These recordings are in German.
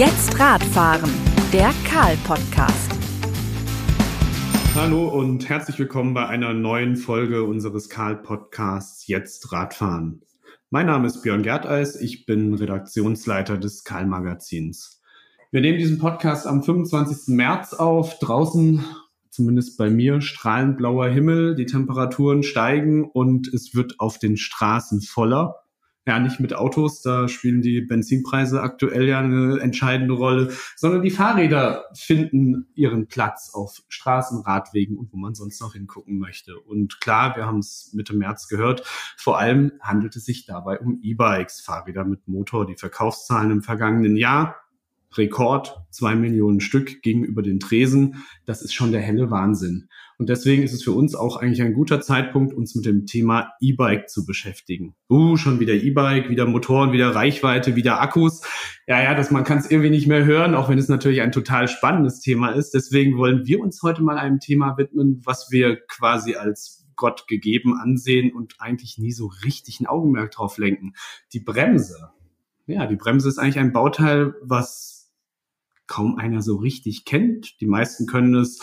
Jetzt Radfahren, der Karl-Podcast. Hallo und herzlich willkommen bei einer neuen Folge unseres Karl-Podcasts Jetzt Radfahren. Mein Name ist Björn Gerteis, ich bin Redaktionsleiter des Karl-Magazins. Wir nehmen diesen Podcast am 25. März auf. Draußen, zumindest bei mir, strahlend blauer Himmel, die Temperaturen steigen und es wird auf den Straßen voller ja nicht mit Autos, da spielen die Benzinpreise aktuell ja eine entscheidende Rolle, sondern die Fahrräder finden ihren Platz auf Straßen, Radwegen und wo man sonst noch hingucken möchte. Und klar, wir haben es Mitte März gehört, vor allem handelt es sich dabei um E-Bikes, Fahrräder mit Motor. Die Verkaufszahlen im vergangenen Jahr Rekord, zwei Millionen Stück gegenüber den Tresen. Das ist schon der helle Wahnsinn. Und deswegen ist es für uns auch eigentlich ein guter Zeitpunkt, uns mit dem Thema E-Bike zu beschäftigen. Uh, schon wieder E-Bike, wieder Motoren, wieder Reichweite, wieder Akkus. Ja, ja, das, man kann es irgendwie nicht mehr hören, auch wenn es natürlich ein total spannendes Thema ist. Deswegen wollen wir uns heute mal einem Thema widmen, was wir quasi als Gott gegeben ansehen und eigentlich nie so richtig ein Augenmerk drauf lenken. Die Bremse. Ja, die Bremse ist eigentlich ein Bauteil, was kaum einer so richtig kennt. Die meisten können es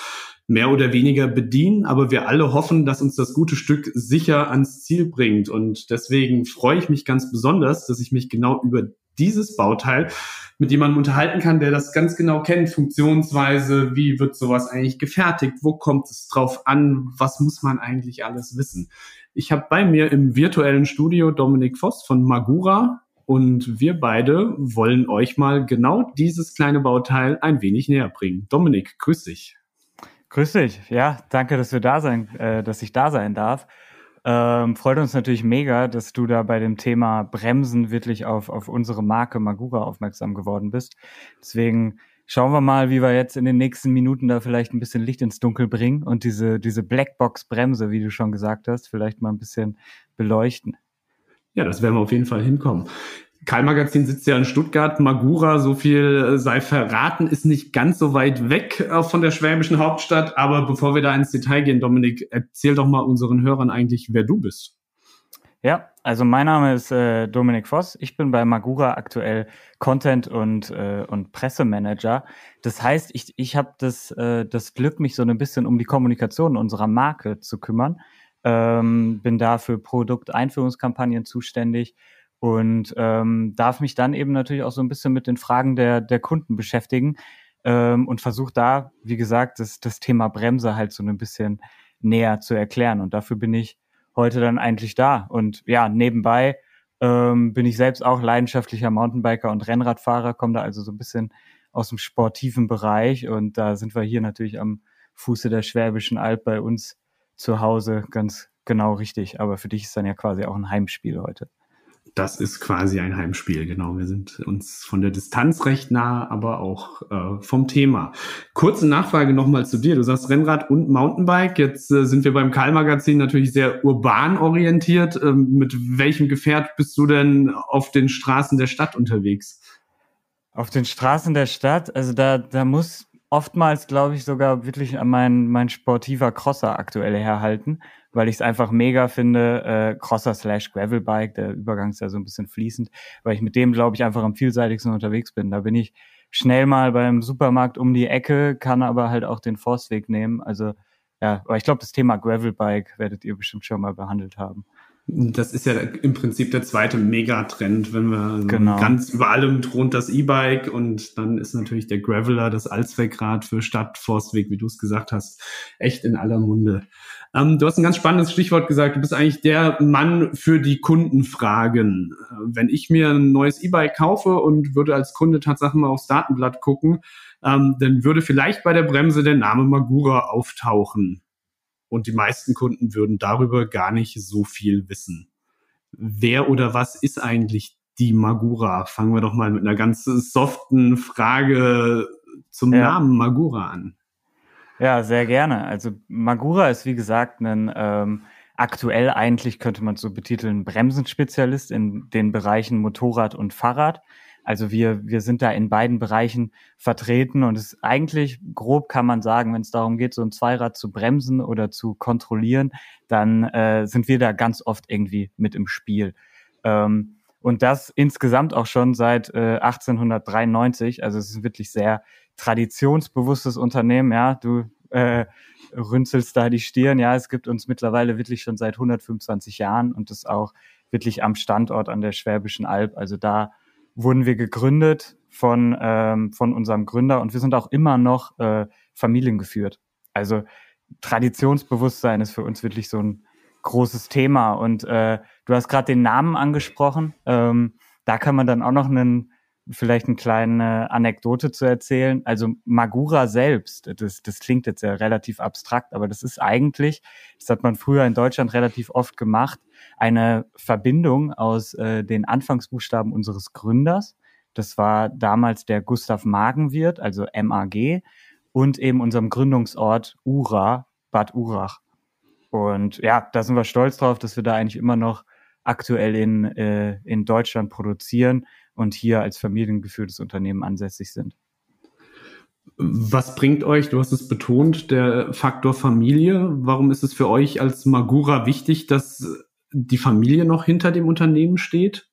mehr oder weniger bedienen, aber wir alle hoffen, dass uns das gute Stück sicher ans Ziel bringt. Und deswegen freue ich mich ganz besonders, dass ich mich genau über dieses Bauteil mit jemandem unterhalten kann, der das ganz genau kennt, Funktionsweise, wie wird sowas eigentlich gefertigt, wo kommt es drauf an, was muss man eigentlich alles wissen. Ich habe bei mir im virtuellen Studio Dominik Voss von Magura, und wir beide wollen euch mal genau dieses kleine Bauteil ein wenig näher bringen. Dominik, grüß dich. Grüß dich. Ja, danke, dass wir da sein, äh, dass ich da sein darf. Ähm, freut uns natürlich mega, dass du da bei dem Thema Bremsen wirklich auf, auf unsere Marke Magura aufmerksam geworden bist. Deswegen schauen wir mal, wie wir jetzt in den nächsten Minuten da vielleicht ein bisschen Licht ins Dunkel bringen und diese, diese Blackbox-Bremse, wie du schon gesagt hast, vielleicht mal ein bisschen beleuchten. Ja, das werden wir auf jeden Fall hinkommen. Karl Magazin sitzt ja in Stuttgart. Magura, so viel äh, sei verraten, ist nicht ganz so weit weg äh, von der schwäbischen Hauptstadt. Aber bevor wir da ins Detail gehen, Dominik, erzähl doch mal unseren Hörern eigentlich, wer du bist. Ja, also mein Name ist äh, Dominik Voss. Ich bin bei Magura aktuell Content und, äh, und Pressemanager. Das heißt, ich, ich habe das, äh, das Glück, mich so ein bisschen um die Kommunikation unserer Marke zu kümmern ähm, bin da für Produkteinführungskampagnen zuständig und ähm, darf mich dann eben natürlich auch so ein bisschen mit den Fragen der, der Kunden beschäftigen ähm, und versuche da, wie gesagt, das, das Thema Bremse halt so ein bisschen näher zu erklären. Und dafür bin ich heute dann eigentlich da. Und ja, nebenbei ähm, bin ich selbst auch leidenschaftlicher Mountainbiker und Rennradfahrer, komme da also so ein bisschen aus dem sportiven Bereich und da sind wir hier natürlich am Fuße der Schwäbischen Alb bei uns zu Hause ganz genau richtig. Aber für dich ist dann ja quasi auch ein Heimspiel heute. Das ist quasi ein Heimspiel, genau. Wir sind uns von der Distanz recht nah, aber auch äh, vom Thema. Kurze Nachfrage nochmal zu dir. Du sagst Rennrad und Mountainbike. Jetzt äh, sind wir beim Karl-Magazin natürlich sehr urban orientiert. Ähm, mit welchem Gefährt bist du denn auf den Straßen der Stadt unterwegs? Auf den Straßen der Stadt, also da, da muss oftmals, glaube ich, sogar wirklich mein, mein sportiver Crosser aktuell herhalten, weil ich es einfach mega finde, äh, Crosser slash Gravelbike, der Übergang ist ja so ein bisschen fließend, weil ich mit dem, glaube ich, einfach am vielseitigsten unterwegs bin. Da bin ich schnell mal beim Supermarkt um die Ecke, kann aber halt auch den Forstweg nehmen. Also ja, aber ich glaube, das Thema Gravelbike werdet ihr bestimmt schon mal behandelt haben. Das ist ja im Prinzip der zweite Megatrend, wenn wir genau. ganz über allem thront das E-Bike und dann ist natürlich der Graveler, das Allzweckrad für Stadt, Forstweg, wie du es gesagt hast, echt in aller Munde. Ähm, du hast ein ganz spannendes Stichwort gesagt. Du bist eigentlich der Mann für die Kundenfragen. Äh, wenn ich mir ein neues E-Bike kaufe und würde als Kunde tatsächlich mal aufs Datenblatt gucken, ähm, dann würde vielleicht bei der Bremse der Name Magura auftauchen. Und die meisten Kunden würden darüber gar nicht so viel wissen. Wer oder was ist eigentlich die Magura? Fangen wir doch mal mit einer ganz soften Frage zum ja. Namen Magura an. Ja, sehr gerne. Also Magura ist wie gesagt ein ähm, aktuell eigentlich könnte man so betiteln Bremsenspezialist in den Bereichen Motorrad und Fahrrad. Also wir, wir sind da in beiden Bereichen vertreten und es ist eigentlich grob kann man sagen, wenn es darum geht, so ein Zweirad zu bremsen oder zu kontrollieren, dann äh, sind wir da ganz oft irgendwie mit im Spiel. Ähm, Und das insgesamt auch schon seit äh, 1893. Also es ist wirklich sehr traditionsbewusstes Unternehmen. Ja, du äh, rünzelst da die Stirn. Ja, es gibt uns mittlerweile wirklich schon seit 125 Jahren und das auch wirklich am Standort an der Schwäbischen Alb. Also da wurden wir gegründet von, ähm, von unserem Gründer und wir sind auch immer noch äh, familiengeführt. Also Traditionsbewusstsein ist für uns wirklich so ein großes Thema. Und äh, du hast gerade den Namen angesprochen. Ähm, da kann man dann auch noch einen, vielleicht eine kleine Anekdote zu erzählen. Also Magura selbst, das, das klingt jetzt ja relativ abstrakt, aber das ist eigentlich, das hat man früher in Deutschland relativ oft gemacht, eine Verbindung aus äh, den Anfangsbuchstaben unseres Gründers. Das war damals der Gustav Magenwirt, also MAG, und eben unserem Gründungsort Ura, Bad Urach. Und ja, da sind wir stolz drauf, dass wir da eigentlich immer noch aktuell in, äh, in Deutschland produzieren und hier als familiengeführtes Unternehmen ansässig sind. Was bringt euch, du hast es betont, der Faktor Familie? Warum ist es für euch als Magura wichtig, dass die Familie noch hinter dem Unternehmen steht?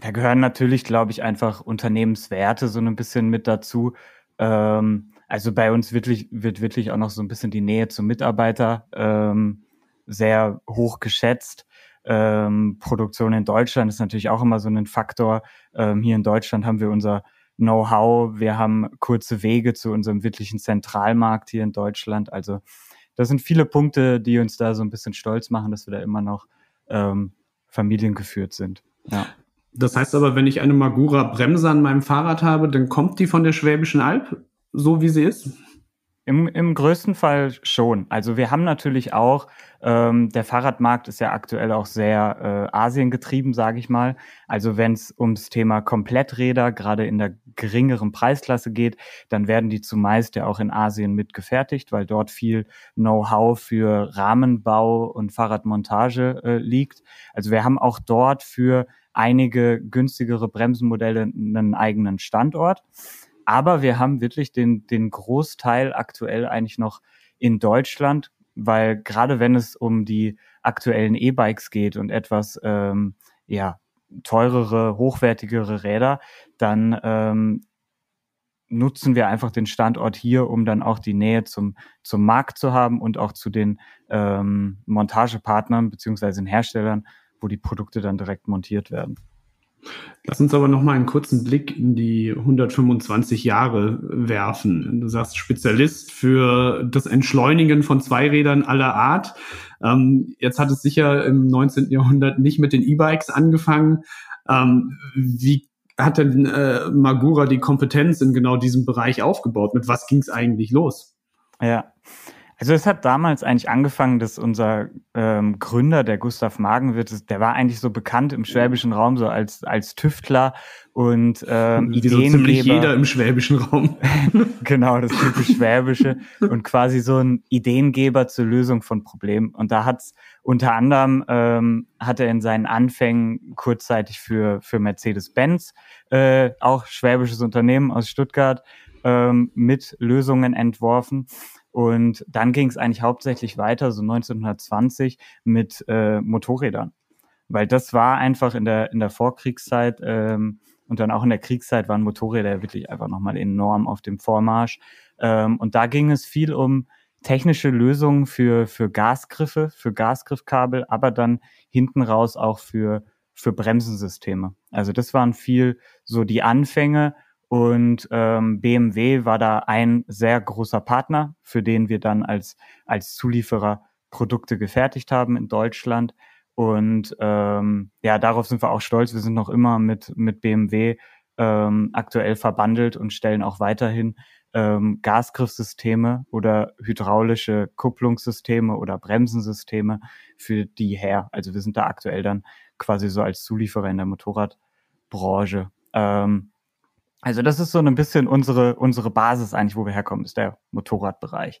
Da gehören natürlich, glaube ich, einfach Unternehmenswerte so ein bisschen mit dazu. Ähm, also bei uns wirklich, wird wirklich auch noch so ein bisschen die Nähe zum Mitarbeiter ähm, sehr hoch geschätzt. Ähm, Produktion in Deutschland ist natürlich auch immer so ein Faktor. Ähm, hier in Deutschland haben wir unser Know-how, wir haben kurze Wege zu unserem wirklichen Zentralmarkt hier in Deutschland. Also das sind viele Punkte, die uns da so ein bisschen stolz machen, dass wir da immer noch ähm, familiengeführt sind. Ja. Das heißt aber, wenn ich eine Magura Bremse an meinem Fahrrad habe, dann kommt die von der Schwäbischen Alb? so, wie sie ist? Im, Im größten Fall schon. Also wir haben natürlich auch, ähm, der Fahrradmarkt ist ja aktuell auch sehr äh, Asien getrieben, sage ich mal. Also wenn es ums Thema Kompletträder, gerade in der geringeren Preisklasse geht, dann werden die zumeist ja auch in Asien mitgefertigt, weil dort viel Know-how für Rahmenbau und Fahrradmontage äh, liegt. Also wir haben auch dort für einige günstigere Bremsenmodelle einen eigenen Standort. Aber wir haben wirklich den, den Großteil aktuell eigentlich noch in Deutschland, weil gerade wenn es um die aktuellen E-Bikes geht und etwas ähm, ja, teurere, hochwertigere Räder, dann ähm, nutzen wir einfach den Standort hier, um dann auch die Nähe zum, zum Markt zu haben und auch zu den ähm, Montagepartnern beziehungsweise den Herstellern, wo die Produkte dann direkt montiert werden. Lass uns aber noch mal einen kurzen Blick in die 125 Jahre werfen. Du sagst Spezialist für das Entschleunigen von Zweirädern aller Art. Ähm, jetzt hat es sicher im 19. Jahrhundert nicht mit den E-Bikes angefangen. Ähm, wie hat denn äh, Magura die Kompetenz in genau diesem Bereich aufgebaut? Mit was ging es eigentlich los? Ja, also es hat damals eigentlich angefangen, dass unser ähm, Gründer, der Gustav Magenwirt, der war eigentlich so bekannt im schwäbischen Raum so als als Tüftler und ähm, Wie so ziemlich jeder im schwäbischen Raum. genau, das typisch Schwäbische und quasi so ein Ideengeber zur Lösung von Problemen. Und da hat's unter anderem ähm, hat er in seinen Anfängen kurzzeitig für für Mercedes-Benz, äh, auch schwäbisches Unternehmen aus Stuttgart, ähm, mit Lösungen entworfen. Und dann ging es eigentlich hauptsächlich weiter, so 1920, mit äh, Motorrädern. Weil das war einfach in der, in der Vorkriegszeit ähm, und dann auch in der Kriegszeit waren Motorräder wirklich einfach nochmal enorm auf dem Vormarsch. Ähm, und da ging es viel um technische Lösungen für, für Gasgriffe, für Gasgriffkabel, aber dann hinten raus auch für, für Bremsensysteme. Also das waren viel so die Anfänge und ähm, BMW war da ein sehr großer Partner, für den wir dann als, als Zulieferer Produkte gefertigt haben in Deutschland. Und ähm, ja, darauf sind wir auch stolz. Wir sind noch immer mit, mit BMW ähm, aktuell verbandelt und stellen auch weiterhin ähm, Gasgriffsysteme oder hydraulische Kupplungssysteme oder Bremsensysteme für die her. Also wir sind da aktuell dann quasi so als Zulieferer in der Motorradbranche. Ähm, also das ist so ein bisschen unsere, unsere Basis eigentlich, wo wir herkommen, ist der Motorradbereich.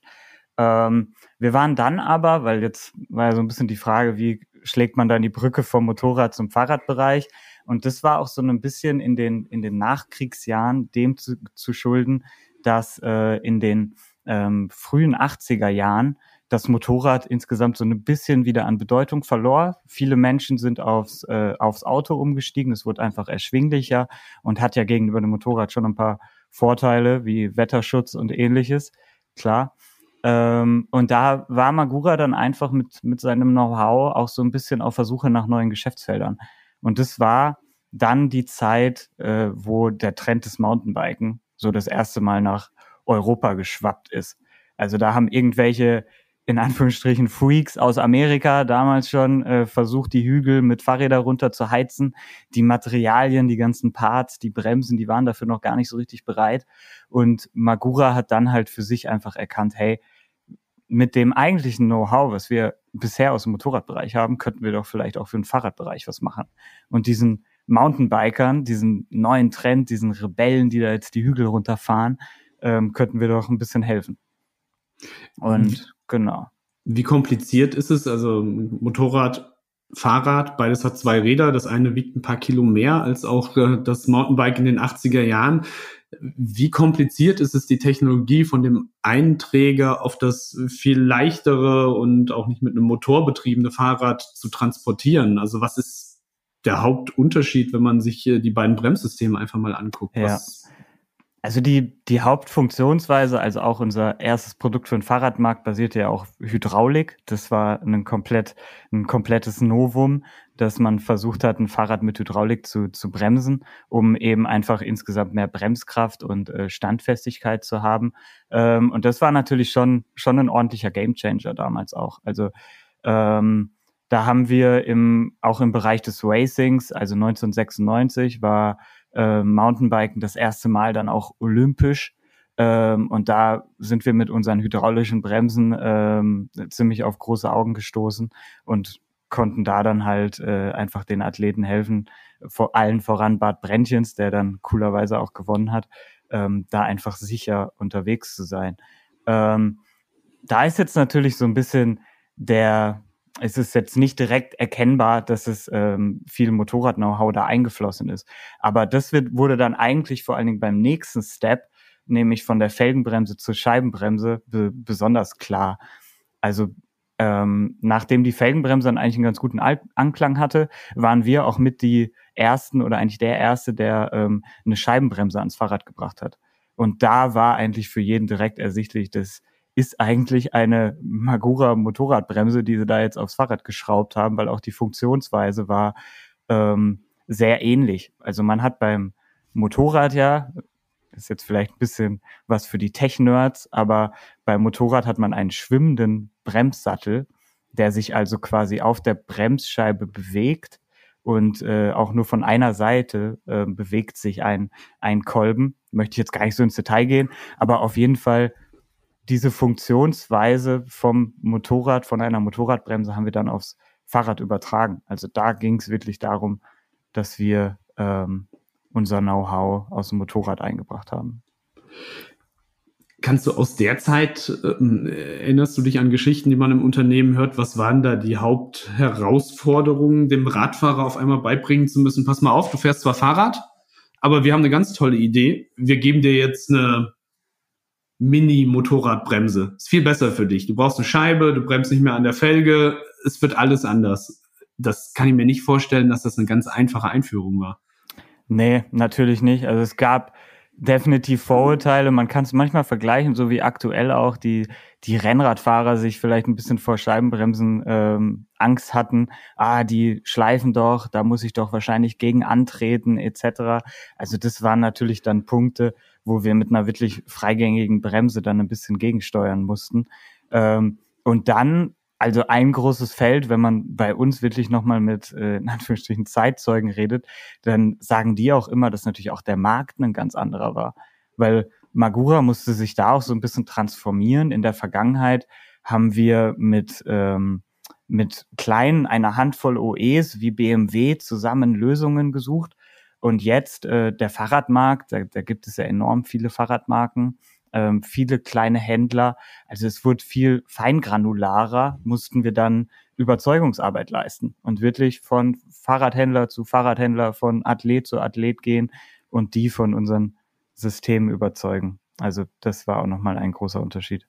Ähm, wir waren dann aber, weil jetzt war ja so ein bisschen die Frage, wie schlägt man dann die Brücke vom Motorrad zum Fahrradbereich? Und das war auch so ein bisschen in den, in den Nachkriegsjahren dem zu, zu schulden, dass äh, in den ähm, frühen 80er Jahren das Motorrad insgesamt so ein bisschen wieder an Bedeutung verlor. Viele Menschen sind aufs, äh, aufs Auto umgestiegen. Es wurde einfach erschwinglicher und hat ja gegenüber dem Motorrad schon ein paar Vorteile wie Wetterschutz und ähnliches. Klar. Ähm, und da war Magura dann einfach mit, mit seinem Know-how auch so ein bisschen auf Versuche nach neuen Geschäftsfeldern. Und das war dann die Zeit, äh, wo der Trend des Mountainbiken so das erste Mal nach Europa geschwappt ist. Also da haben irgendwelche in Anführungsstrichen Freaks aus Amerika damals schon äh, versucht, die Hügel mit Fahrrädern runter zu heizen. Die Materialien, die ganzen Parts, die Bremsen, die waren dafür noch gar nicht so richtig bereit. Und Magura hat dann halt für sich einfach erkannt, hey, mit dem eigentlichen Know-how, was wir bisher aus dem Motorradbereich haben, könnten wir doch vielleicht auch für den Fahrradbereich was machen. Und diesen Mountainbikern, diesen neuen Trend, diesen Rebellen, die da jetzt die Hügel runterfahren, ähm, könnten wir doch ein bisschen helfen. Und genau. Wie kompliziert ist es? Also Motorrad, Fahrrad, beides hat zwei Räder. Das eine wiegt ein paar Kilo mehr als auch äh, das Mountainbike in den 80er Jahren. Wie kompliziert ist es, die Technologie von dem einen Träger auf das viel leichtere und auch nicht mit einem Motor betriebene Fahrrad zu transportieren? Also was ist der Hauptunterschied, wenn man sich die beiden Bremssysteme einfach mal anguckt? Ja. Was, also die, die Hauptfunktionsweise, also auch unser erstes Produkt für den Fahrradmarkt basierte ja auch Hydraulik. Das war ein komplett, ein komplettes Novum, dass man versucht hat, ein Fahrrad mit Hydraulik zu, zu bremsen, um eben einfach insgesamt mehr Bremskraft und äh, Standfestigkeit zu haben. Ähm, und das war natürlich schon, schon ein ordentlicher Gamechanger damals auch. Also, ähm, da haben wir im, auch im Bereich des Racings, also 1996 war äh, Mountainbiken das erste Mal dann auch olympisch. Ähm, und da sind wir mit unseren hydraulischen Bremsen ähm, ziemlich auf große Augen gestoßen und konnten da dann halt äh, einfach den Athleten helfen, vor allen voran Bart Brentjens, der dann coolerweise auch gewonnen hat, ähm, da einfach sicher unterwegs zu sein. Ähm, da ist jetzt natürlich so ein bisschen der, es ist jetzt nicht direkt erkennbar, dass es ähm, viel Motorrad-Know-how da eingeflossen ist. Aber das wird, wurde dann eigentlich vor allen Dingen beim nächsten Step, nämlich von der Felgenbremse zur Scheibenbremse, be besonders klar. Also ähm, nachdem die Felgenbremse dann eigentlich einen ganz guten Al Anklang hatte, waren wir auch mit die ersten oder eigentlich der erste, der ähm, eine Scheibenbremse ans Fahrrad gebracht hat. Und da war eigentlich für jeden direkt ersichtlich, dass ist eigentlich eine Magura Motorradbremse, die sie da jetzt aufs Fahrrad geschraubt haben, weil auch die Funktionsweise war ähm, sehr ähnlich. Also man hat beim Motorrad ja, ist jetzt vielleicht ein bisschen was für die Tech-Nerds, aber beim Motorrad hat man einen schwimmenden Bremssattel, der sich also quasi auf der Bremsscheibe bewegt und äh, auch nur von einer Seite äh, bewegt sich ein, ein Kolben. Möchte ich jetzt gar nicht so ins Detail gehen, aber auf jeden Fall diese Funktionsweise vom Motorrad, von einer Motorradbremse haben wir dann aufs Fahrrad übertragen. Also da ging es wirklich darum, dass wir ähm, unser Know-how aus dem Motorrad eingebracht haben. Kannst du aus der Zeit, äh, erinnerst du dich an Geschichten, die man im Unternehmen hört? Was waren da die Hauptherausforderungen, dem Radfahrer auf einmal beibringen zu müssen? Pass mal auf, du fährst zwar Fahrrad, aber wir haben eine ganz tolle Idee. Wir geben dir jetzt eine Mini-Motorradbremse. Ist viel besser für dich. Du brauchst eine Scheibe, du bremst nicht mehr an der Felge, es wird alles anders. Das kann ich mir nicht vorstellen, dass das eine ganz einfache Einführung war. Nee, natürlich nicht. Also es gab definitiv Vorurteile. Man kann es manchmal vergleichen, so wie aktuell auch die, die Rennradfahrer sich vielleicht ein bisschen vor Scheibenbremsen ähm, Angst hatten. Ah, die schleifen doch, da muss ich doch wahrscheinlich gegen antreten etc. Also das waren natürlich dann Punkte, wo wir mit einer wirklich freigängigen Bremse dann ein bisschen gegensteuern mussten. Ähm, und dann, also ein großes Feld, wenn man bei uns wirklich nochmal mit, äh, in Anführungsstrichen, Zeitzeugen redet, dann sagen die auch immer, dass natürlich auch der Markt ein ganz anderer war. Weil Magura musste sich da auch so ein bisschen transformieren. In der Vergangenheit haben wir mit, ähm, mit kleinen, einer Handvoll OEs wie BMW zusammen Lösungen gesucht und jetzt äh, der Fahrradmarkt, da, da gibt es ja enorm viele Fahrradmarken, ähm, viele kleine Händler. Also es wird viel feingranularer, mussten wir dann Überzeugungsarbeit leisten und wirklich von Fahrradhändler zu Fahrradhändler, von Athlet zu Athlet gehen und die von unseren Systemen überzeugen. Also das war auch nochmal ein großer Unterschied.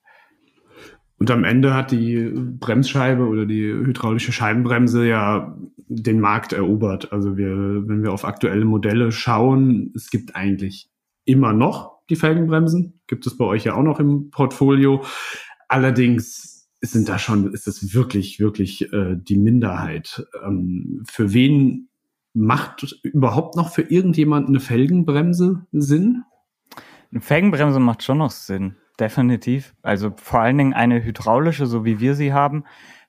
Und am Ende hat die Bremsscheibe oder die hydraulische Scheibenbremse ja den Markt erobert. Also wir, wenn wir auf aktuelle Modelle schauen, es gibt eigentlich immer noch die Felgenbremsen. Gibt es bei euch ja auch noch im Portfolio. Allerdings sind da schon, ist es wirklich, wirklich äh, die Minderheit. Ähm, für wen macht überhaupt noch für irgendjemand eine Felgenbremse Sinn? Eine Felgenbremse macht schon noch Sinn definitiv. Also vor allen Dingen eine hydraulische, so wie wir sie haben.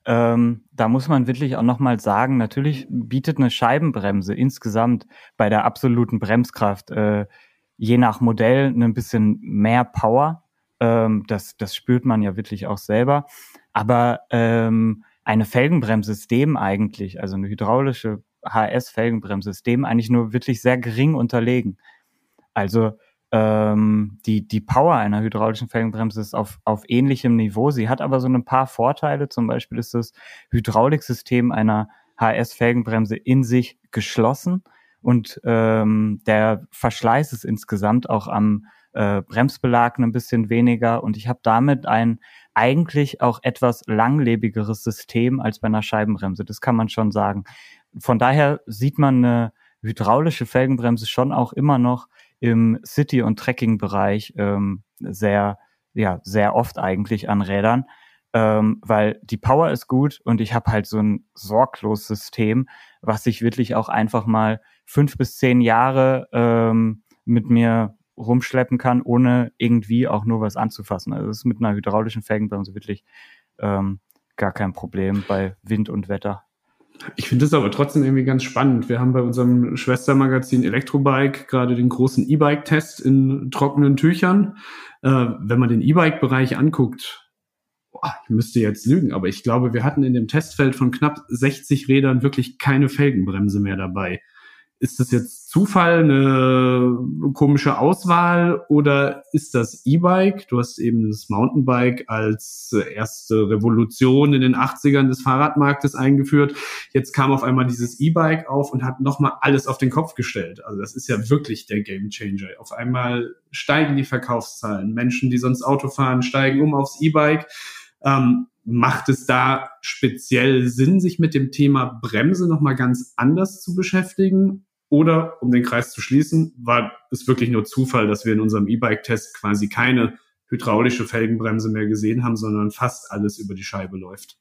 Ähm, da muss man wirklich auch nochmal sagen, natürlich bietet eine Scheibenbremse insgesamt bei der absoluten Bremskraft äh, je nach Modell ein bisschen mehr Power. Ähm, das, das spürt man ja wirklich auch selber. Aber ähm, eine Felgenbremse ist dem eigentlich, also eine hydraulische HS-Felgenbremse ist dem eigentlich nur wirklich sehr gering unterlegen. Also ähm, die, die Power einer hydraulischen Felgenbremse ist auf, auf ähnlichem Niveau. Sie hat aber so ein paar Vorteile. Zum Beispiel ist das Hydrauliksystem einer HS-Felgenbremse in sich geschlossen und ähm, der Verschleiß ist insgesamt auch am äh, Bremsbelag ein bisschen weniger und ich habe damit ein eigentlich auch etwas langlebigeres System als bei einer Scheibenbremse. Das kann man schon sagen. Von daher sieht man eine hydraulische Felgenbremse schon auch immer noch im City- und Trekking-Bereich ähm, sehr, ja, sehr oft eigentlich an Rädern, ähm, weil die Power ist gut und ich habe halt so ein sorglos System, was ich wirklich auch einfach mal fünf bis zehn Jahre ähm, mit mir rumschleppen kann, ohne irgendwie auch nur was anzufassen. Also das ist mit einer hydraulischen Felgenbremse wirklich ähm, gar kein Problem bei Wind und Wetter. Ich finde es aber trotzdem irgendwie ganz spannend. Wir haben bei unserem Schwestermagazin Elektrobike gerade den großen E-Bike-Test in trockenen Tüchern. Äh, wenn man den E-Bike-Bereich anguckt, boah, ich müsste jetzt lügen, aber ich glaube, wir hatten in dem Testfeld von knapp 60 Rädern wirklich keine Felgenbremse mehr dabei ist das jetzt Zufall, eine komische Auswahl oder ist das E-Bike? Du hast eben das Mountainbike als erste Revolution in den 80ern des Fahrradmarktes eingeführt. Jetzt kam auf einmal dieses E-Bike auf und hat nochmal alles auf den Kopf gestellt. Also das ist ja wirklich der Game Changer. Auf einmal steigen die Verkaufszahlen. Menschen, die sonst Auto fahren, steigen um aufs E-Bike. Ähm, macht es da speziell Sinn, sich mit dem Thema Bremse nochmal ganz anders zu beschäftigen? Oder, um den Kreis zu schließen, war es wirklich nur Zufall, dass wir in unserem E-Bike-Test quasi keine hydraulische Felgenbremse mehr gesehen haben, sondern fast alles über die Scheibe läuft.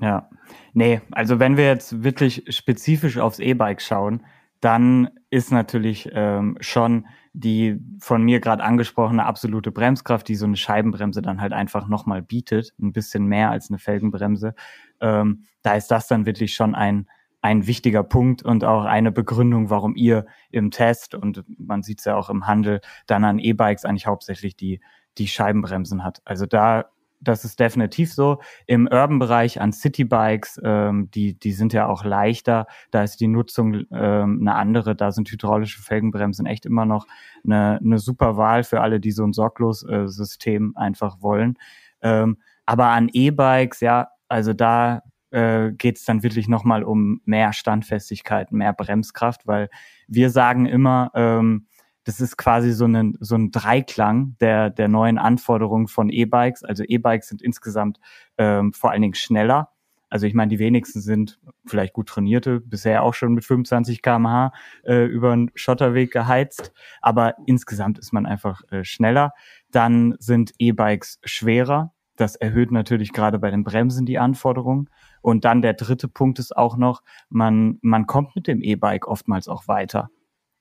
Ja, nee, also wenn wir jetzt wirklich spezifisch aufs E-Bike schauen, dann ist natürlich ähm, schon die von mir gerade angesprochene absolute Bremskraft, die so eine Scheibenbremse dann halt einfach nochmal bietet, ein bisschen mehr als eine Felgenbremse. Ähm, da ist das dann wirklich schon ein, ein wichtiger Punkt und auch eine Begründung, warum ihr im Test und man sieht es ja auch im Handel dann an E-Bikes eigentlich hauptsächlich die, die Scheibenbremsen hat. Also da, das ist definitiv so. Im Urban-Bereich an City-Bikes, ähm, die, die sind ja auch leichter. Da ist die Nutzung ähm, eine andere. Da sind hydraulische Felgenbremsen echt immer noch eine, eine super Wahl für alle, die so ein sorglos äh, System einfach wollen. Ähm, aber an E-Bikes, ja, also da äh, geht es dann wirklich nochmal um mehr Standfestigkeit, mehr Bremskraft, weil wir sagen immer, ähm, das ist quasi so ein, so ein Dreiklang der, der neuen Anforderungen von E-Bikes. Also E-Bikes sind insgesamt ähm, vor allen Dingen schneller. Also ich meine, die wenigsten sind vielleicht gut trainierte, bisher auch schon mit 25 km/h äh, über einen Schotterweg geheizt, aber insgesamt ist man einfach äh, schneller. Dann sind E-Bikes schwerer. Das erhöht natürlich gerade bei den Bremsen die Anforderungen. Und dann der dritte Punkt ist auch noch, man, man kommt mit dem E-Bike oftmals auch weiter.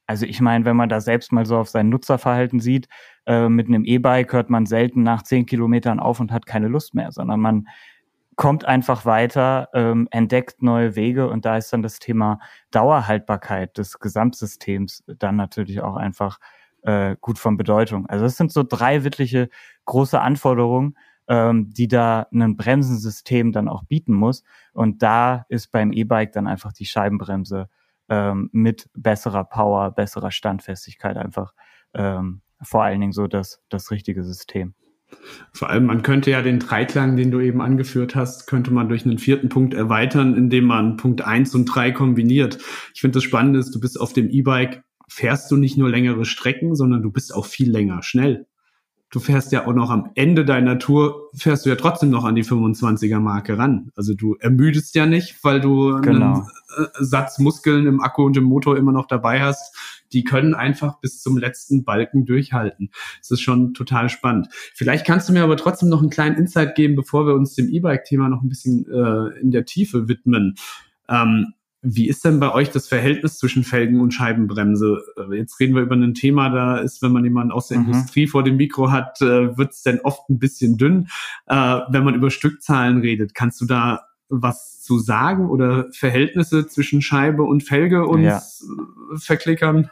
Also ich meine, wenn man da selbst mal so auf sein Nutzerverhalten sieht, äh, mit einem E-Bike hört man selten nach zehn Kilometern auf und hat keine Lust mehr, sondern man kommt einfach weiter, ähm, entdeckt neue Wege und da ist dann das Thema Dauerhaltbarkeit des Gesamtsystems dann natürlich auch einfach äh, gut von Bedeutung. Also es sind so drei wirkliche große Anforderungen, ähm, die da ein Bremsensystem dann auch bieten muss. Und da ist beim E-Bike dann einfach die Scheibenbremse ähm, mit besserer Power, besserer Standfestigkeit einfach ähm, vor allen Dingen so das, das richtige System. Vor allem, man könnte ja den Dreiklang, den du eben angeführt hast, könnte man durch einen vierten Punkt erweitern, indem man Punkt eins und drei kombiniert. Ich finde das Spannende ist, du bist auf dem E-Bike, fährst du nicht nur längere Strecken, sondern du bist auch viel länger schnell. Du fährst ja auch noch am Ende deiner Tour, fährst du ja trotzdem noch an die 25er Marke ran. Also du ermüdest ja nicht, weil du genau. einen äh, Satz Muskeln im Akku und im Motor immer noch dabei hast. Die können einfach bis zum letzten Balken durchhalten. Das ist schon total spannend. Vielleicht kannst du mir aber trotzdem noch einen kleinen Insight geben, bevor wir uns dem E-Bike-Thema noch ein bisschen äh, in der Tiefe widmen. Ähm, wie ist denn bei euch das Verhältnis zwischen Felgen und Scheibenbremse? Äh, jetzt reden wir über ein Thema, da ist, wenn man jemanden aus der mhm. Industrie vor dem Mikro hat, äh, wird es denn oft ein bisschen dünn. Äh, wenn man über Stückzahlen redet, kannst du da was zu sagen oder Verhältnisse zwischen Scheibe und Felge uns ja. verklickern?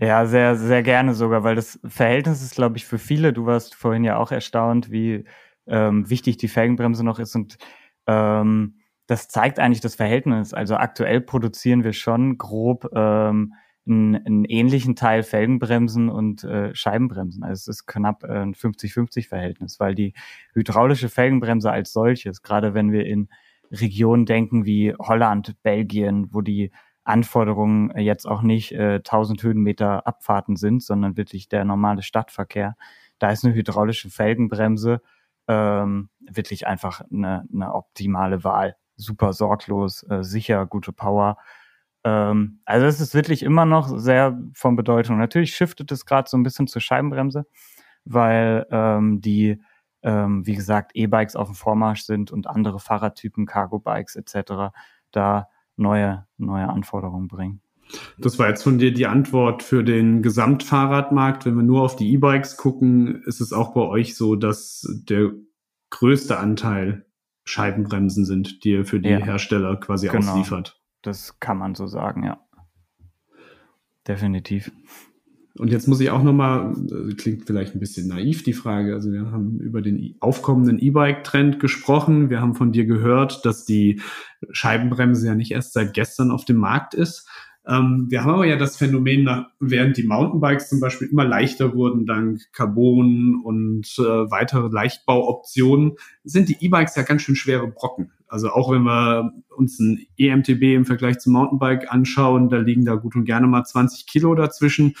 Ja, sehr, sehr gerne sogar, weil das Verhältnis ist, glaube ich, für viele, du warst vorhin ja auch erstaunt, wie ähm, wichtig die Felgenbremse noch ist und ähm, das zeigt eigentlich das Verhältnis. Also aktuell produzieren wir schon grob ähm, einen, einen ähnlichen Teil Felgenbremsen und äh, Scheibenbremsen. Also es ist knapp äh, ein 50-50-Verhältnis, weil die hydraulische Felgenbremse als solches, gerade wenn wir in Regionen denken wie Holland, Belgien, wo die Anforderungen jetzt auch nicht äh, 1000 Höhenmeter Abfahrten sind, sondern wirklich der normale Stadtverkehr, da ist eine hydraulische Felgenbremse ähm, wirklich einfach eine, eine optimale Wahl super sorglos, äh, sicher, gute Power. Ähm, also es ist wirklich immer noch sehr von Bedeutung. Natürlich shiftet es gerade so ein bisschen zur Scheibenbremse, weil ähm, die, ähm, wie gesagt, E-Bikes auf dem Vormarsch sind und andere Fahrradtypen, Cargo-Bikes etc. da neue, neue Anforderungen bringen. Das war jetzt von dir die Antwort für den Gesamtfahrradmarkt. Wenn wir nur auf die E-Bikes gucken, ist es auch bei euch so, dass der größte Anteil Scheibenbremsen sind, die ihr für die ja. Hersteller quasi genau. ausliefert. Das kann man so sagen, ja. Definitiv. Und jetzt muss ich auch nochmal, äh, klingt vielleicht ein bisschen naiv, die Frage. Also wir haben über den aufkommenden E-Bike-Trend gesprochen. Wir haben von dir gehört, dass die Scheibenbremse ja nicht erst seit gestern auf dem Markt ist. Ähm, wir haben aber ja das Phänomen, während die Mountainbikes zum Beispiel immer leichter wurden dank Carbon und äh, weitere Leichtbauoptionen, sind die E-Bikes ja ganz schön schwere Brocken. Also auch wenn wir uns ein EMTB im Vergleich zum Mountainbike anschauen, da liegen da gut und gerne mal 20 Kilo dazwischen.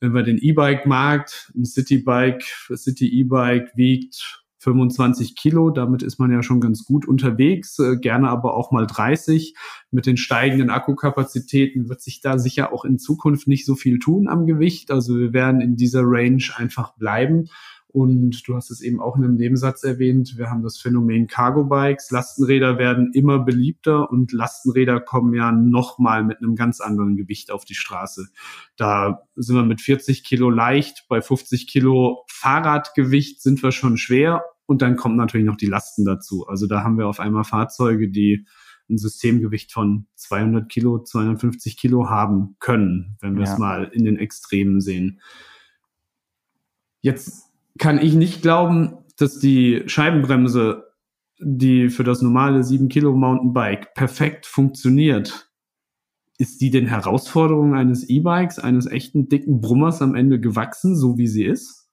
Wenn wir den E-Bike-Markt, ein City-Bike, City-E-Bike wiegt 25 Kilo. Damit ist man ja schon ganz gut unterwegs, äh, gerne aber auch mal 30. Mit den steigenden Akkukapazitäten wird sich da sicher auch in Zukunft nicht so viel tun am Gewicht. Also wir werden in dieser Range einfach bleiben. Und du hast es eben auch in einem Nebensatz erwähnt, wir haben das Phänomen Cargo Bikes. Lastenräder werden immer beliebter und Lastenräder kommen ja nochmal mit einem ganz anderen Gewicht auf die Straße. Da sind wir mit 40 Kilo leicht, bei 50 Kilo Fahrradgewicht sind wir schon schwer und dann kommt natürlich noch die Lasten dazu. Also da haben wir auf einmal Fahrzeuge, die ein Systemgewicht von 200 Kilo, 250 Kilo haben können, wenn wir ja. es mal in den Extremen sehen. Jetzt kann ich nicht glauben, dass die Scheibenbremse, die für das normale 7 Kilo Mountainbike perfekt funktioniert, ist die den Herausforderungen eines E-Bikes, eines echten dicken Brummers am Ende gewachsen, so wie sie ist?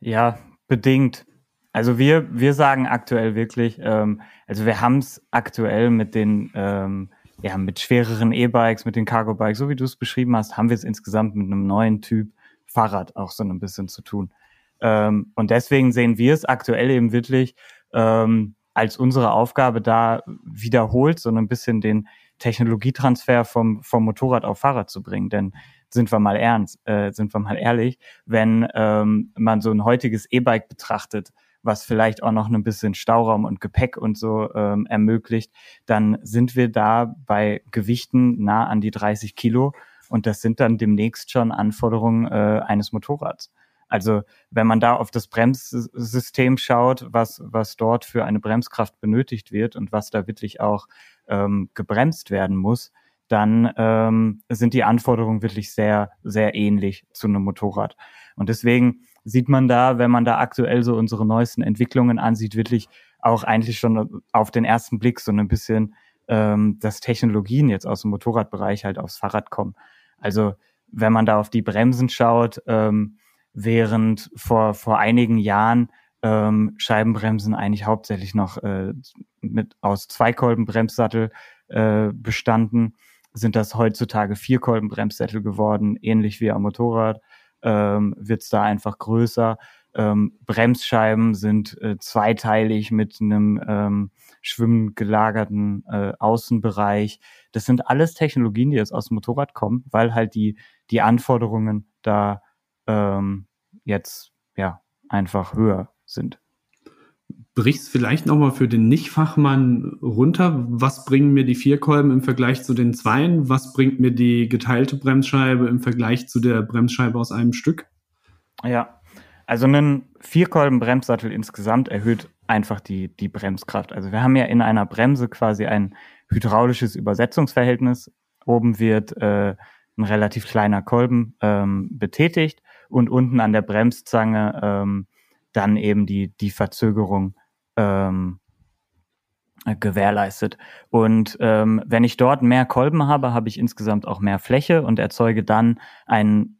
Ja, Bedingt. Also wir, wir sagen aktuell wirklich, ähm, also wir haben es aktuell mit den, ähm, ja, mit schwereren E-Bikes, mit den Cargo-Bikes, so wie du es beschrieben hast, haben wir es insgesamt mit einem neuen Typ Fahrrad auch so ein bisschen zu tun. Ähm, und deswegen sehen wir es aktuell eben wirklich ähm, als unsere Aufgabe da wiederholt, so ein bisschen den Technologietransfer vom, vom Motorrad auf Fahrrad zu bringen. Denn sind wir mal ernst, äh, sind wir mal ehrlich, wenn ähm, man so ein heutiges E-Bike betrachtet, was vielleicht auch noch ein bisschen Stauraum und Gepäck und so ähm, ermöglicht, dann sind wir da bei Gewichten nah an die 30 Kilo und das sind dann demnächst schon Anforderungen äh, eines Motorrads. Also wenn man da auf das Bremssystem schaut, was, was dort für eine Bremskraft benötigt wird und was da wirklich auch ähm, gebremst werden muss, dann ähm, sind die Anforderungen wirklich sehr, sehr ähnlich zu einem Motorrad. Und deswegen sieht man da, wenn man da aktuell so unsere neuesten Entwicklungen ansieht, wirklich auch eigentlich schon auf den ersten Blick so ein bisschen, ähm, dass Technologien jetzt aus dem Motorradbereich halt aufs Fahrrad kommen. Also wenn man da auf die Bremsen schaut, ähm, während vor, vor einigen Jahren ähm, Scheibenbremsen eigentlich hauptsächlich noch äh, mit aus Zweikolbenbremssattel äh, bestanden, sind das heutzutage Vierkolbenbremssättel geworden, ähnlich wie am Motorrad. ähm, wird es da einfach größer. Ähm, Bremsscheiben sind äh, zweiteilig mit einem ähm, schwimmend gelagerten äh, Außenbereich. Das sind alles Technologien, die jetzt aus dem Motorrad kommen, weil halt die, die Anforderungen da ähm, jetzt ja einfach höher sind. Brichst vielleicht nochmal für den Nicht-Fachmann runter. Was bringen mir die Vierkolben im Vergleich zu den Zweien? Was bringt mir die geteilte Bremsscheibe im Vergleich zu der Bremsscheibe aus einem Stück? Ja, also ein Vierkolben-Bremssattel insgesamt erhöht einfach die, die Bremskraft. Also wir haben ja in einer Bremse quasi ein hydraulisches Übersetzungsverhältnis. Oben wird äh, ein relativ kleiner Kolben ähm, betätigt und unten an der Bremszange ähm, dann eben die, die Verzögerung ähm, gewährleistet. Und ähm, wenn ich dort mehr Kolben habe, habe ich insgesamt auch mehr Fläche und erzeuge dann einen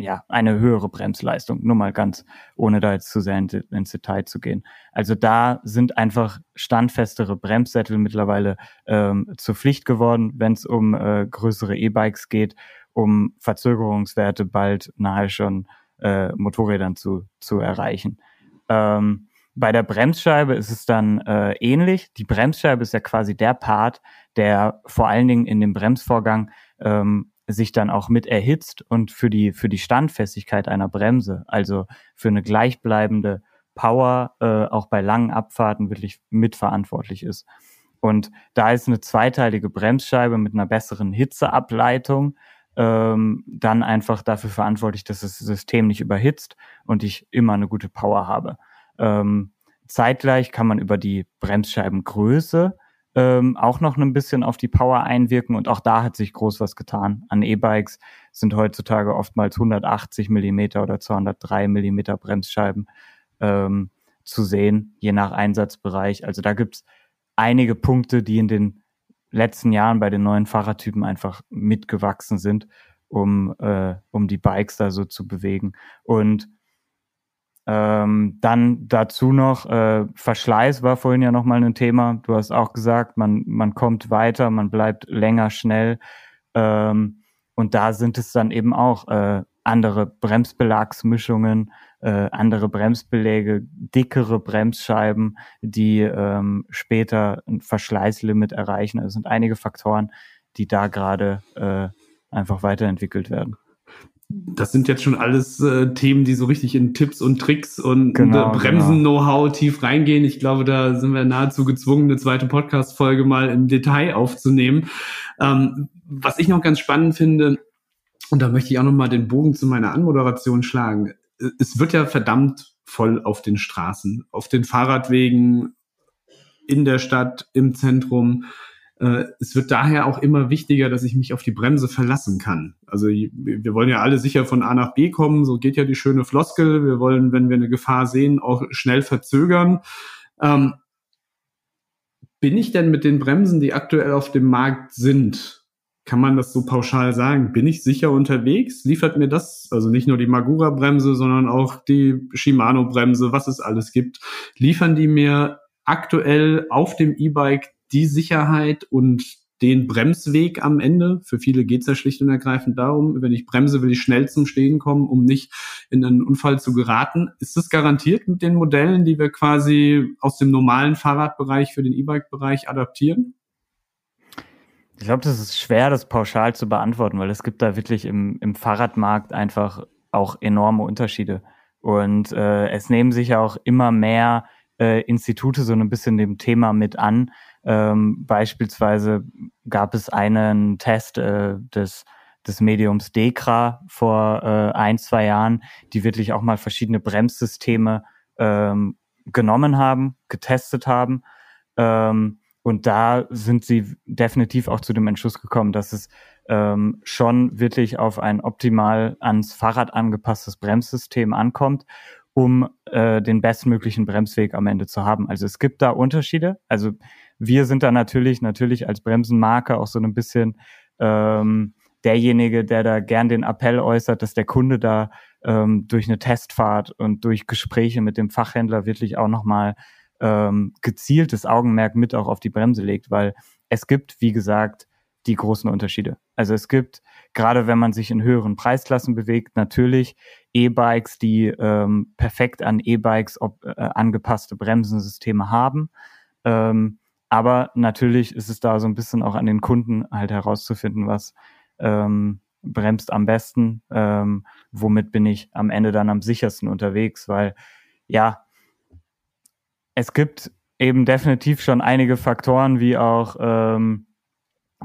ja, eine höhere Bremsleistung. Nur mal ganz, ohne da jetzt zu sehr ins Detail zu gehen. Also da sind einfach standfestere Bremssättel mittlerweile ähm, zur Pflicht geworden, wenn es um äh, größere E-Bikes geht, um Verzögerungswerte bald nahe schon äh, Motorrädern zu, zu erreichen. Ähm, bei der Bremsscheibe ist es dann äh, ähnlich. Die Bremsscheibe ist ja quasi der Part, der vor allen Dingen in dem Bremsvorgang ähm, sich dann auch mit erhitzt und für die, für die Standfestigkeit einer Bremse, also für eine gleichbleibende Power, äh, auch bei langen Abfahrten wirklich mitverantwortlich ist. Und da ist eine zweiteilige Bremsscheibe mit einer besseren Hitzeableitung ähm, dann einfach dafür verantwortlich, dass das System nicht überhitzt und ich immer eine gute Power habe. Ähm, zeitgleich kann man über die Bremsscheibengröße ähm, auch noch ein bisschen auf die Power einwirken und auch da hat sich groß was getan. An E-Bikes sind heutzutage oftmals 180 Millimeter oder 203 Millimeter Bremsscheiben ähm, zu sehen, je nach Einsatzbereich. Also da gibt's einige Punkte, die in den letzten Jahren bei den neuen Fahrradtypen einfach mitgewachsen sind, um, äh, um die Bikes da so zu bewegen. Und ähm, dann dazu noch, äh, Verschleiß war vorhin ja nochmal ein Thema. Du hast auch gesagt, man, man kommt weiter, man bleibt länger schnell. Ähm, und da sind es dann eben auch äh, andere Bremsbelagsmischungen, äh, andere Bremsbeläge, dickere Bremsscheiben, die ähm, später ein Verschleißlimit erreichen. Also es sind einige Faktoren, die da gerade äh, einfach weiterentwickelt werden das sind jetzt schon alles äh, Themen, die so richtig in Tipps und Tricks und genau, Bremsen-Know-how genau. tief reingehen. Ich glaube, da sind wir nahezu gezwungen, eine zweite Podcast-Folge mal im Detail aufzunehmen. Ähm, was ich noch ganz spannend finde, und da möchte ich auch noch mal den Bogen zu meiner Anmoderation schlagen. Es wird ja verdammt voll auf den Straßen, auf den Fahrradwegen, in der Stadt, im Zentrum. Äh, es wird daher auch immer wichtiger, dass ich mich auf die Bremse verlassen kann. Also wir wollen ja alle sicher von A nach B kommen, so geht ja die schöne Floskel. Wir wollen, wenn wir eine Gefahr sehen, auch schnell verzögern. Ähm, bin ich denn mit den Bremsen, die aktuell auf dem Markt sind, kann man das so pauschal sagen? Bin ich sicher unterwegs? Liefert mir das, also nicht nur die Magura-Bremse, sondern auch die Shimano-Bremse, was es alles gibt, liefern die mir aktuell auf dem E-Bike die Sicherheit und den Bremsweg am Ende. Für viele geht es ja schlicht und ergreifend darum, wenn ich bremse, will ich schnell zum Stehen kommen, um nicht in einen Unfall zu geraten. Ist das garantiert mit den Modellen, die wir quasi aus dem normalen Fahrradbereich für den E-Bike-Bereich adaptieren? Ich glaube, das ist schwer, das pauschal zu beantworten, weil es gibt da wirklich im, im Fahrradmarkt einfach auch enorme Unterschiede. Und äh, es nehmen sich auch immer mehr äh, Institute so ein bisschen dem Thema mit an ähm, beispielsweise gab es einen Test äh, des, des Mediums Dekra vor äh, ein, zwei Jahren, die wirklich auch mal verschiedene Bremssysteme ähm, genommen haben, getestet haben. Ähm, und da sind sie definitiv auch zu dem Entschluss gekommen, dass es ähm, schon wirklich auf ein optimal ans Fahrrad angepasstes Bremssystem ankommt um äh, den bestmöglichen Bremsweg am Ende zu haben. Also es gibt da Unterschiede. Also wir sind da natürlich, natürlich als Bremsenmarke auch so ein bisschen ähm, derjenige, der da gern den Appell äußert, dass der Kunde da ähm, durch eine Testfahrt und durch Gespräche mit dem Fachhändler wirklich auch nochmal ähm, gezieltes Augenmerk mit auch auf die Bremse legt, weil es gibt, wie gesagt, die großen Unterschiede. Also es gibt, gerade wenn man sich in höheren Preisklassen bewegt, natürlich E-Bikes, die ähm, perfekt an E-Bikes äh, angepasste Bremsensysteme haben. Ähm, aber natürlich ist es da so ein bisschen auch an den Kunden halt herauszufinden, was ähm, bremst am besten, ähm, womit bin ich am Ende dann am sichersten unterwegs, weil ja, es gibt eben definitiv schon einige Faktoren wie auch ähm,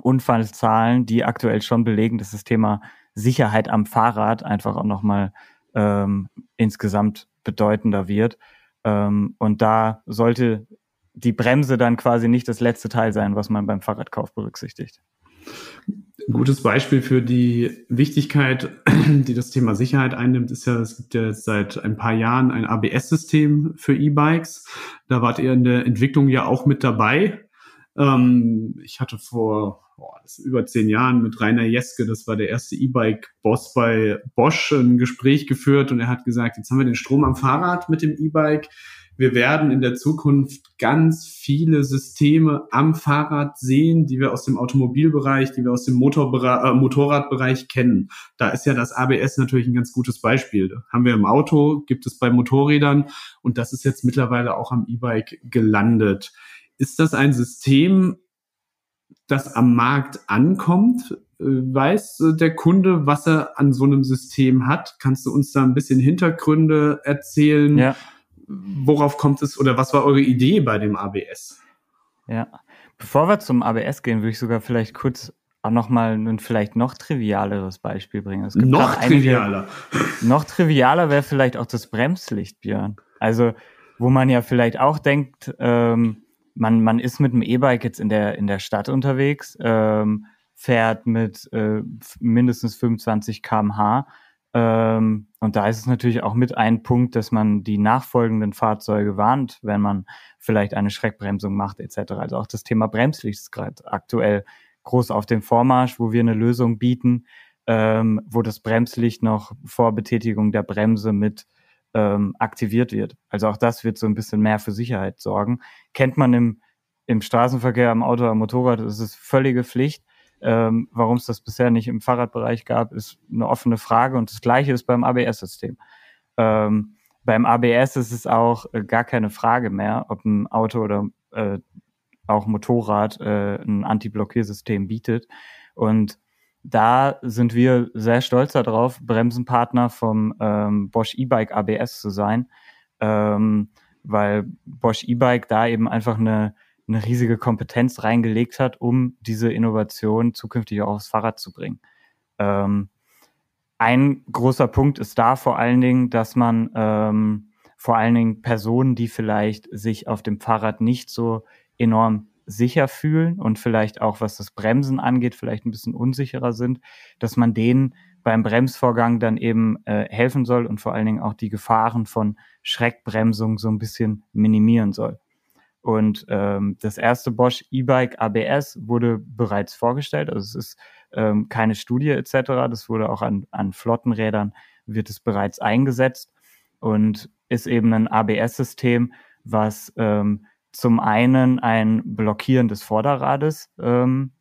Unfallzahlen, die aktuell schon belegen, dass das Thema Sicherheit am Fahrrad einfach auch nochmal ähm, insgesamt bedeutender wird. Ähm, und da sollte die Bremse dann quasi nicht das letzte Teil sein, was man beim Fahrradkauf berücksichtigt. Ein gutes Beispiel für die Wichtigkeit, die das Thema Sicherheit einnimmt, ist ja, es gibt ja seit ein paar Jahren ein ABS-System für E-Bikes. Da wart ihr in der Entwicklung ja auch mit dabei. Ähm, ich hatte vor boah, über zehn Jahren mit Rainer Jeske, das war der erste E-Bike-Boss bei Bosch, ein Gespräch geführt und er hat gesagt, jetzt haben wir den Strom am Fahrrad mit dem E-Bike. Wir werden in der Zukunft ganz viele Systeme am Fahrrad sehen, die wir aus dem Automobilbereich, die wir aus dem Motorbereich, äh, Motorradbereich kennen. Da ist ja das ABS natürlich ein ganz gutes Beispiel. Haben wir im Auto, gibt es bei Motorrädern und das ist jetzt mittlerweile auch am E-Bike gelandet. Ist das ein System, das am Markt ankommt? Weiß der Kunde, was er an so einem System hat? Kannst du uns da ein bisschen Hintergründe erzählen? Ja. Worauf kommt es oder was war eure Idee bei dem ABS? Ja, bevor wir zum ABS gehen, würde ich sogar vielleicht kurz auch nochmal ein vielleicht noch trivialeres Beispiel bringen. noch trivialer. Einige, noch trivialer wäre vielleicht auch das Bremslicht, Björn. Also, wo man ja vielleicht auch denkt, ähm, man, man ist mit dem E-Bike jetzt in der, in der Stadt unterwegs, ähm, fährt mit äh, mindestens 25 kmh. Ähm, und da ist es natürlich auch mit ein Punkt, dass man die nachfolgenden Fahrzeuge warnt, wenn man vielleicht eine Schreckbremsung macht etc. Also auch das Thema Bremslicht ist gerade aktuell groß auf dem Vormarsch, wo wir eine Lösung bieten, ähm, wo das Bremslicht noch vor Betätigung der Bremse mit ähm, aktiviert wird. Also auch das wird so ein bisschen mehr für Sicherheit sorgen. Kennt man im, im Straßenverkehr, am Auto, am Motorrad, das ist völlige Pflicht. Ähm, Warum es das bisher nicht im Fahrradbereich gab, ist eine offene Frage. Und das Gleiche ist beim ABS-System. Ähm, beim ABS ist es auch äh, gar keine Frage mehr, ob ein Auto oder äh, auch Motorrad äh, ein Anti-Blockiersystem bietet. Und da sind wir sehr stolz darauf, Bremsenpartner vom ähm, Bosch E-Bike ABS zu sein, ähm, weil Bosch E-Bike da eben einfach eine, eine riesige Kompetenz reingelegt hat, um diese Innovation zukünftig auch aufs Fahrrad zu bringen. Ähm, ein großer Punkt ist da vor allen Dingen, dass man ähm, vor allen Dingen Personen, die vielleicht sich auf dem Fahrrad nicht so enorm sicher fühlen und vielleicht auch, was das Bremsen angeht, vielleicht ein bisschen unsicherer sind, dass man denen beim Bremsvorgang dann eben äh, helfen soll und vor allen Dingen auch die Gefahren von Schreckbremsung so ein bisschen minimieren soll. Und ähm, das erste Bosch E-Bike ABS wurde bereits vorgestellt. Also es ist ähm, keine Studie etc. Das wurde auch an, an Flottenrädern wird es bereits eingesetzt und ist eben ein ABS-System, was ähm, zum einen ein Blockieren des Vorderrades ähm,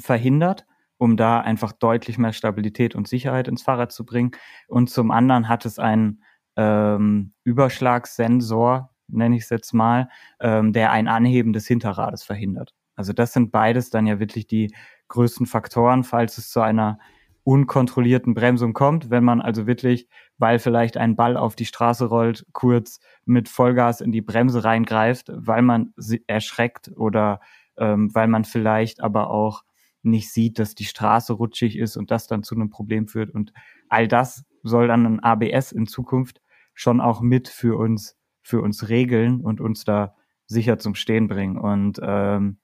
verhindert, um da einfach deutlich mehr Stabilität und Sicherheit ins Fahrrad zu bringen. Und zum anderen hat es einen ähm, Überschlagssensor, nenne ich es jetzt mal, ähm, der ein Anheben des Hinterrades verhindert. Also das sind beides dann ja wirklich die größten Faktoren, falls es zu einer unkontrollierten Bremsung kommt, wenn man also wirklich, weil vielleicht ein Ball auf die Straße rollt, kurz mit Vollgas in die Bremse reingreift, weil man erschreckt oder ähm, weil man vielleicht aber auch nicht sieht, dass die Straße rutschig ist und das dann zu einem Problem führt. Und all das soll dann ein ABS in Zukunft schon auch mit für uns, für uns regeln und uns da sicher zum Stehen bringen. Und ähm,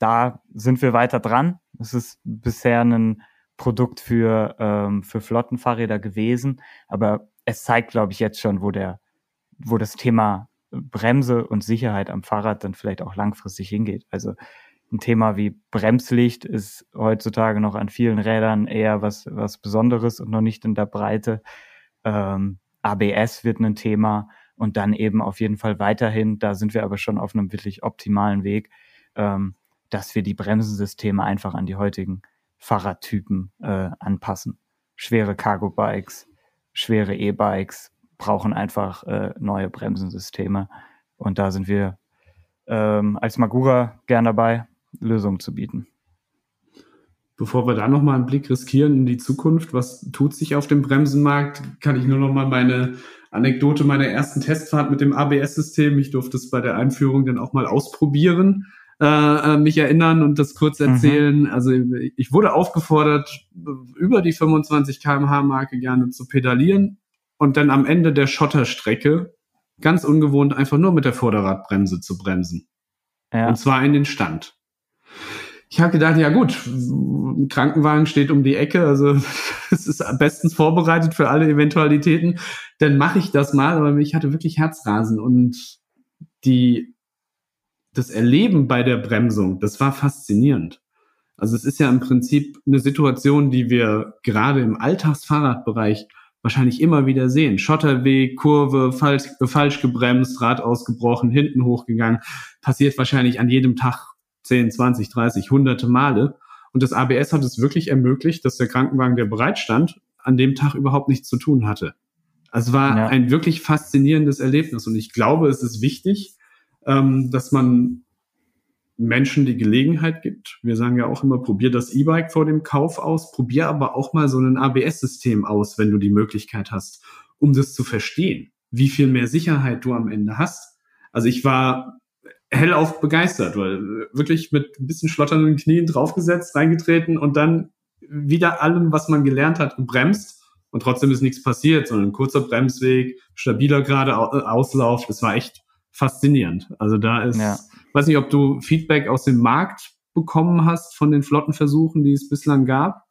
da sind wir weiter dran. Es ist bisher ein Produkt für, ähm, für Flottenfahrräder gewesen. Aber es zeigt, glaube ich, jetzt schon, wo der, wo das Thema Bremse und Sicherheit am Fahrrad dann vielleicht auch langfristig hingeht. Also ein Thema wie Bremslicht ist heutzutage noch an vielen Rädern eher was, was Besonderes und noch nicht in der Breite. Ähm, ABS wird ein Thema und dann eben auf jeden Fall weiterhin, da sind wir aber schon auf einem wirklich optimalen Weg, ähm, dass wir die Bremsensysteme einfach an die heutigen Fahrradtypen äh, anpassen. Schwere Cargo-Bikes, schwere E-Bikes brauchen einfach äh, neue Bremsensysteme. Und da sind wir ähm, als Magura gern dabei, Lösungen zu bieten. Bevor wir da nochmal einen Blick riskieren in die Zukunft, was tut sich auf dem Bremsenmarkt, kann ich nur nochmal meine Anekdote meiner ersten Testfahrt mit dem ABS-System. Ich durfte es bei der Einführung dann auch mal ausprobieren, äh, äh mich erinnern und das kurz mhm. erzählen. Mhm. Also ich wurde aufgefordert, über die 25 kmh Marke gerne zu pedalieren und dann am Ende der Schotterstrecke ganz ungewohnt einfach nur mit der Vorderradbremse zu bremsen. Ja. Und zwar in den Stand ich habe gedacht, ja gut, ein Krankenwagen steht um die Ecke, also es ist bestens vorbereitet für alle Eventualitäten, dann mache ich das mal, aber ich hatte wirklich Herzrasen und die das Erleben bei der Bremsung, das war faszinierend. Also es ist ja im Prinzip eine Situation, die wir gerade im Alltagsfahrradbereich wahrscheinlich immer wieder sehen. Schotterweg, Kurve, falsch, falsch gebremst, Rad ausgebrochen, hinten hochgegangen. Passiert wahrscheinlich an jedem Tag 10, 20, 30, hunderte Male. Und das ABS hat es wirklich ermöglicht, dass der Krankenwagen, der bereitstand, an dem Tag überhaupt nichts zu tun hatte. Also war ja. ein wirklich faszinierendes Erlebnis. Und ich glaube, es ist wichtig, ähm, dass man Menschen die Gelegenheit gibt. Wir sagen ja auch immer, probier das E-Bike vor dem Kauf aus, probier aber auch mal so ein ABS-System aus, wenn du die Möglichkeit hast, um das zu verstehen, wie viel mehr Sicherheit du am Ende hast. Also ich war hellauf begeistert, weil wirklich mit ein bisschen schlotternden Knien draufgesetzt, reingetreten und dann wieder allem, was man gelernt hat, gebremst und trotzdem ist nichts passiert, sondern ein kurzer Bremsweg, stabiler gerade äh, Auslauf. Das war echt faszinierend. Also da ist, ja. weiß nicht, ob du Feedback aus dem Markt bekommen hast von den Flottenversuchen, die es bislang gab.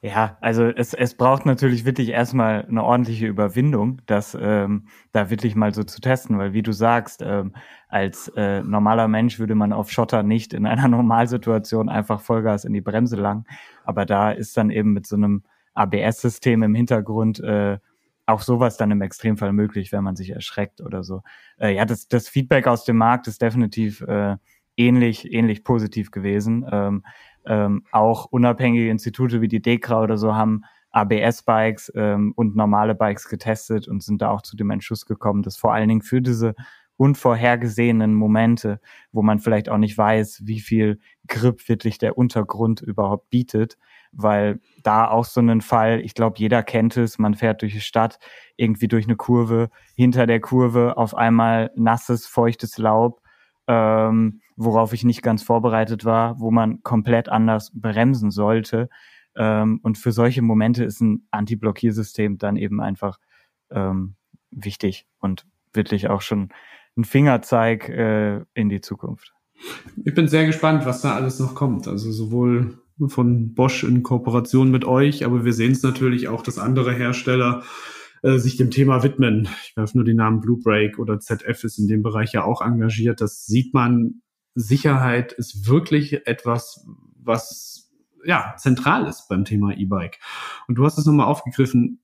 Ja, also es, es braucht natürlich wirklich erstmal eine ordentliche Überwindung, das ähm, da wirklich mal so zu testen, weil wie du sagst, ähm, als äh, normaler Mensch würde man auf Schotter nicht in einer Normalsituation einfach Vollgas in die Bremse langen, aber da ist dann eben mit so einem ABS-System im Hintergrund äh, auch sowas dann im Extremfall möglich, wenn man sich erschreckt oder so. Äh, ja, das, das Feedback aus dem Markt ist definitiv äh, ähnlich, ähnlich positiv gewesen. Ähm, ähm, auch unabhängige Institute wie die DEKRA oder so haben ABS-Bikes ähm, und normale Bikes getestet und sind da auch zu dem Entschluss gekommen, dass vor allen Dingen für diese unvorhergesehenen Momente, wo man vielleicht auch nicht weiß, wie viel Grip wirklich der Untergrund überhaupt bietet, weil da auch so ein Fall, ich glaube, jeder kennt es, man fährt durch die Stadt, irgendwie durch eine Kurve, hinter der Kurve auf einmal nasses, feuchtes Laub, ähm, worauf ich nicht ganz vorbereitet war, wo man komplett anders bremsen sollte. Ähm, und für solche Momente ist ein Anti-Blockiersystem dann eben einfach ähm, wichtig und wirklich auch schon ein Fingerzeig äh, in die Zukunft. Ich bin sehr gespannt, was da alles noch kommt. Also sowohl von Bosch in Kooperation mit euch, aber wir sehen es natürlich auch, dass andere Hersteller äh, sich dem Thema widmen. Ich werfe nur den Namen Blue Break oder ZF ist in dem Bereich ja auch engagiert. Das sieht man Sicherheit ist wirklich etwas, was ja zentral ist beim Thema E-Bike. Und du hast es nochmal aufgegriffen,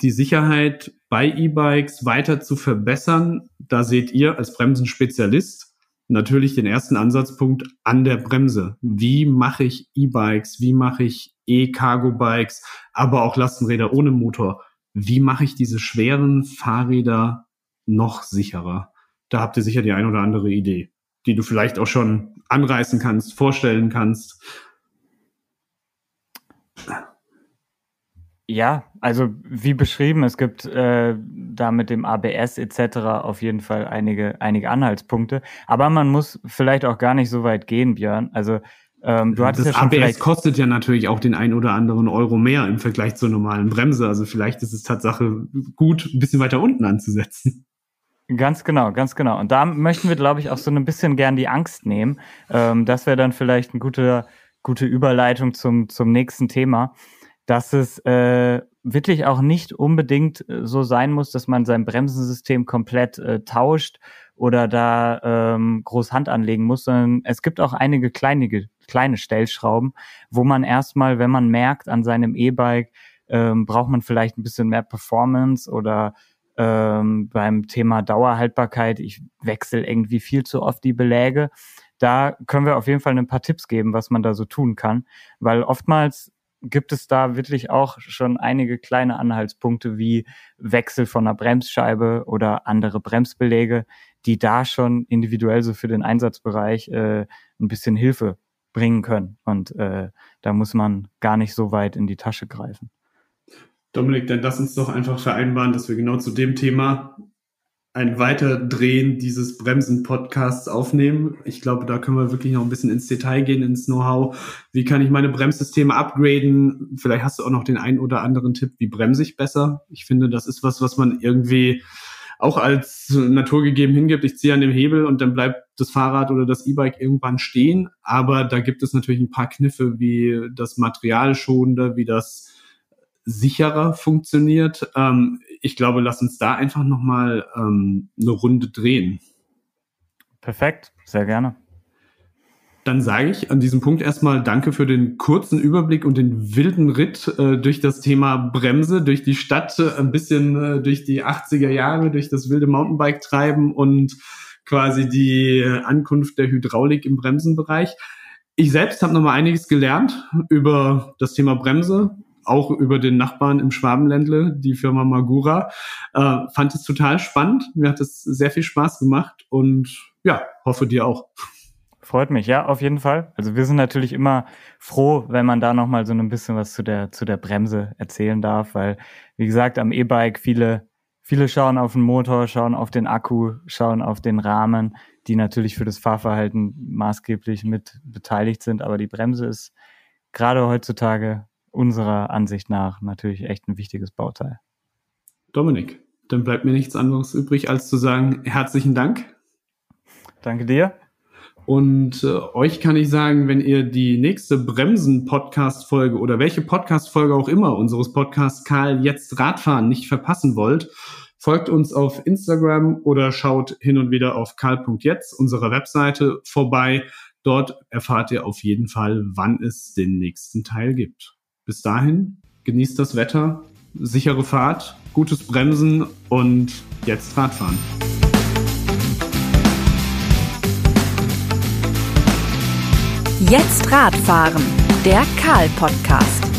die Sicherheit bei E-Bikes weiter zu verbessern. Da seht ihr als Bremsenspezialist natürlich den ersten Ansatzpunkt an der Bremse. Wie mache ich E-Bikes? Wie mache ich E-Cargo-Bikes? Aber auch Lastenräder ohne Motor. Wie mache ich diese schweren Fahrräder noch sicherer? Da habt ihr sicher die ein oder andere Idee die du vielleicht auch schon anreißen kannst, vorstellen kannst? Ja, also wie beschrieben, es gibt äh, da mit dem ABS etc. auf jeden Fall einige, einige Anhaltspunkte. Aber man muss vielleicht auch gar nicht so weit gehen, Björn. Also ähm, du hattest das ja ABS kostet ja natürlich auch den ein oder anderen Euro mehr im Vergleich zur normalen Bremse. Also vielleicht ist es Tatsache gut, ein bisschen weiter unten anzusetzen. Ganz genau, ganz genau. Und da möchten wir, glaube ich, auch so ein bisschen gern die Angst nehmen. Ähm, das wäre dann vielleicht eine gute, gute Überleitung zum, zum nächsten Thema, dass es äh, wirklich auch nicht unbedingt äh, so sein muss, dass man sein Bremsensystem komplett äh, tauscht oder da ähm, groß Hand anlegen muss, sondern es gibt auch einige kleine, kleine Stellschrauben, wo man erstmal, wenn man merkt an seinem E-Bike, ähm, braucht man vielleicht ein bisschen mehr Performance oder ähm, beim Thema Dauerhaltbarkeit, ich wechsle irgendwie viel zu oft die Beläge, da können wir auf jeden Fall ein paar Tipps geben, was man da so tun kann, weil oftmals gibt es da wirklich auch schon einige kleine Anhaltspunkte wie Wechsel von einer Bremsscheibe oder andere Bremsbeläge, die da schon individuell so für den Einsatzbereich äh, ein bisschen Hilfe bringen können. Und äh, da muss man gar nicht so weit in die Tasche greifen. Dominik, dann lass uns doch einfach vereinbaren, dass wir genau zu dem Thema ein Weiterdrehen dieses Bremsen-Podcasts aufnehmen. Ich glaube, da können wir wirklich noch ein bisschen ins Detail gehen, ins Know-how. Wie kann ich meine Bremssysteme upgraden? Vielleicht hast du auch noch den einen oder anderen Tipp, wie bremse ich besser? Ich finde, das ist was, was man irgendwie auch als naturgegeben hingibt. Ich ziehe an dem Hebel und dann bleibt das Fahrrad oder das E-Bike irgendwann stehen. Aber da gibt es natürlich ein paar Kniffe, wie das Material schonender, wie das sicherer funktioniert. Ähm, ich glaube, lass uns da einfach nochmal ähm, eine Runde drehen. Perfekt, sehr gerne. Dann sage ich an diesem Punkt erstmal Danke für den kurzen Überblick und den wilden Ritt äh, durch das Thema Bremse, durch die Stadt, äh, ein bisschen äh, durch die 80er Jahre, durch das wilde Mountainbike-Treiben und quasi die Ankunft der Hydraulik im Bremsenbereich. Ich selbst habe nochmal einiges gelernt über das Thema Bremse, auch über den Nachbarn im Schwabenländle, die Firma Magura. Äh, fand es total spannend. Mir hat es sehr viel Spaß gemacht und ja, hoffe dir auch. Freut mich, ja, auf jeden Fall. Also wir sind natürlich immer froh, wenn man da nochmal so ein bisschen was zu der, zu der Bremse erzählen darf, weil, wie gesagt, am E-Bike viele, viele schauen auf den Motor, schauen auf den Akku, schauen auf den Rahmen, die natürlich für das Fahrverhalten maßgeblich mit beteiligt sind, aber die Bremse ist gerade heutzutage unserer Ansicht nach natürlich echt ein wichtiges Bauteil. Dominik, dann bleibt mir nichts anderes übrig, als zu sagen, herzlichen Dank. Danke dir. Und äh, euch kann ich sagen, wenn ihr die nächste Bremsen-Podcast-Folge oder welche Podcast-Folge auch immer unseres Podcasts Karl jetzt Radfahren nicht verpassen wollt, folgt uns auf Instagram oder schaut hin und wieder auf karl.jetzt, unserer Webseite, vorbei. Dort erfahrt ihr auf jeden Fall, wann es den nächsten Teil gibt. Bis dahin, genießt das Wetter, sichere Fahrt, gutes Bremsen und jetzt Radfahren. Jetzt Radfahren, der Karl-Podcast.